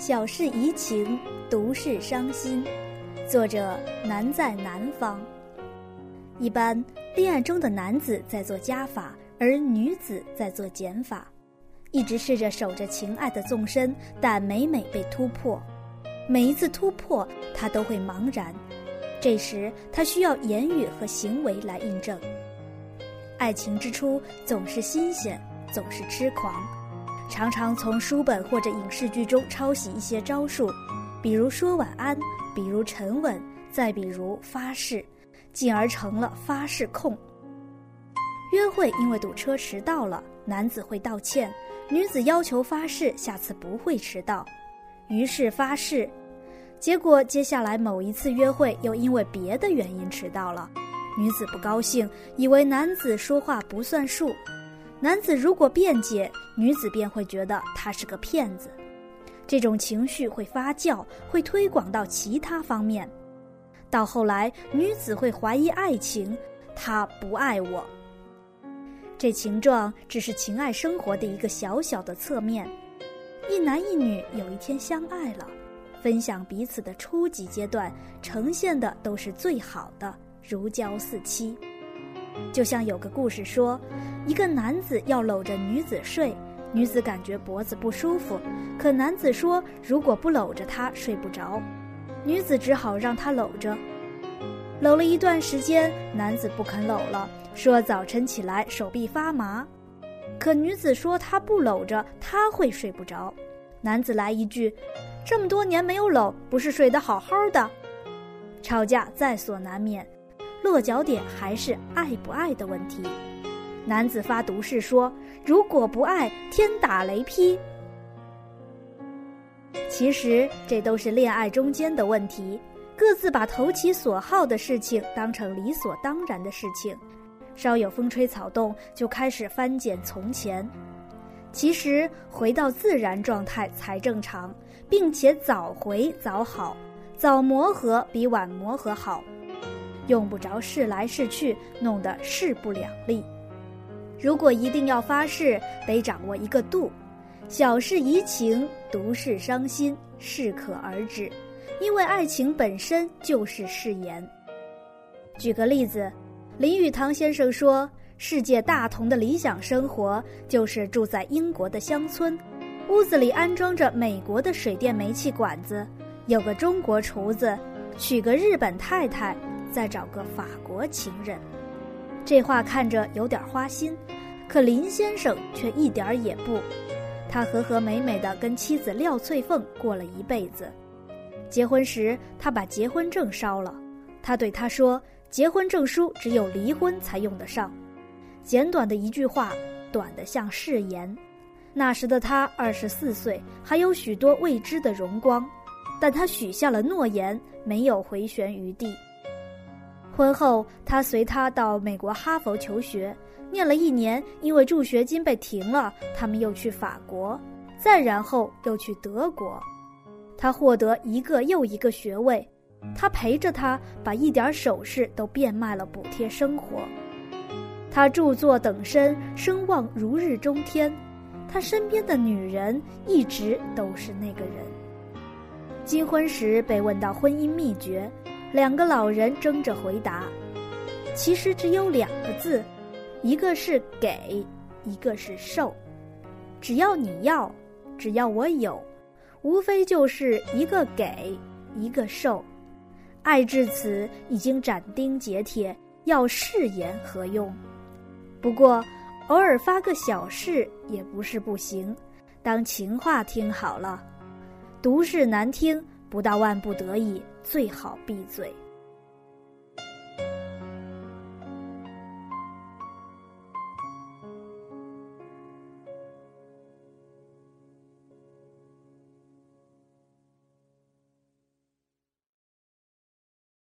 小事怡情，独事伤心。作者男在南方。一般恋爱中的男子在做加法，而女子在做减法，一直试着守着情爱的纵深，但每每被突破。每一次突破，他都会茫然。这时，他需要言语和行为来印证。爱情之初总是新鲜，总是痴狂。常常从书本或者影视剧中抄袭一些招数，比如说晚安，比如沉稳，再比如发誓，进而成了发誓控。约会因为堵车迟到了，男子会道歉，女子要求发誓下次不会迟到，于是发誓，结果接下来某一次约会又因为别的原因迟到了，女子不高兴，以为男子说话不算数。男子如果辩解，女子便会觉得他是个骗子，这种情绪会发酵，会推广到其他方面，到后来女子会怀疑爱情，他不爱我。这情状只是情爱生活的一个小小的侧面，一男一女有一天相爱了，分享彼此的初级阶段，呈现的都是最好的，如胶似漆。就像有个故事说，一个男子要搂着女子睡，女子感觉脖子不舒服，可男子说如果不搂着她睡不着，女子只好让他搂着。搂了一段时间，男子不肯搂了，说早晨起来手臂发麻，可女子说她不搂着她会睡不着，男子来一句，这么多年没有搂，不是睡得好好的，吵架在所难免。落脚点还是爱不爱的问题。男子发毒誓说：“如果不爱，天打雷劈。”其实这都是恋爱中间的问题，各自把投其所好的事情当成理所当然的事情，稍有风吹草动就开始翻检从前。其实回到自然状态才正常，并且早回早好，早磨合比晚磨合好。用不着试来试去，弄得势不两立。如果一定要发誓，得掌握一个度。小事怡情，独事伤心，适可而止。因为爱情本身就是誓言。举个例子，林语堂先生说，世界大同的理想生活就是住在英国的乡村，屋子里安装着美国的水电煤气管子，有个中国厨子，娶个日本太太。再找个法国情人，这话看着有点花心，可林先生却一点儿也不。他和和美美的跟妻子廖翠凤过了一辈子。结婚时，他把结婚证烧了。他对她说：“结婚证书只有离婚才用得上。”简短的一句话，短得像誓言。那时的他二十四岁，还有许多未知的荣光，但他许下了诺言，没有回旋余地。婚后，他随他到美国哈佛求学，念了一年，因为助学金被停了，他们又去法国，再然后又去德国，他获得一个又一个学位，他陪着他，把一点首饰都变卖了补贴生活，他著作等身，声望如日中天，他身边的女人一直都是那个人。金婚时被问到婚姻秘诀。两个老人争着回答，其实只有两个字，一个是给，一个是受。只要你要，只要我有，无非就是一个给，一个受。爱至此已经斩钉截铁，要誓言何用？不过偶尔发个小誓也不是不行，当情话听好了，毒誓难听。不到万不得已，最好闭嘴。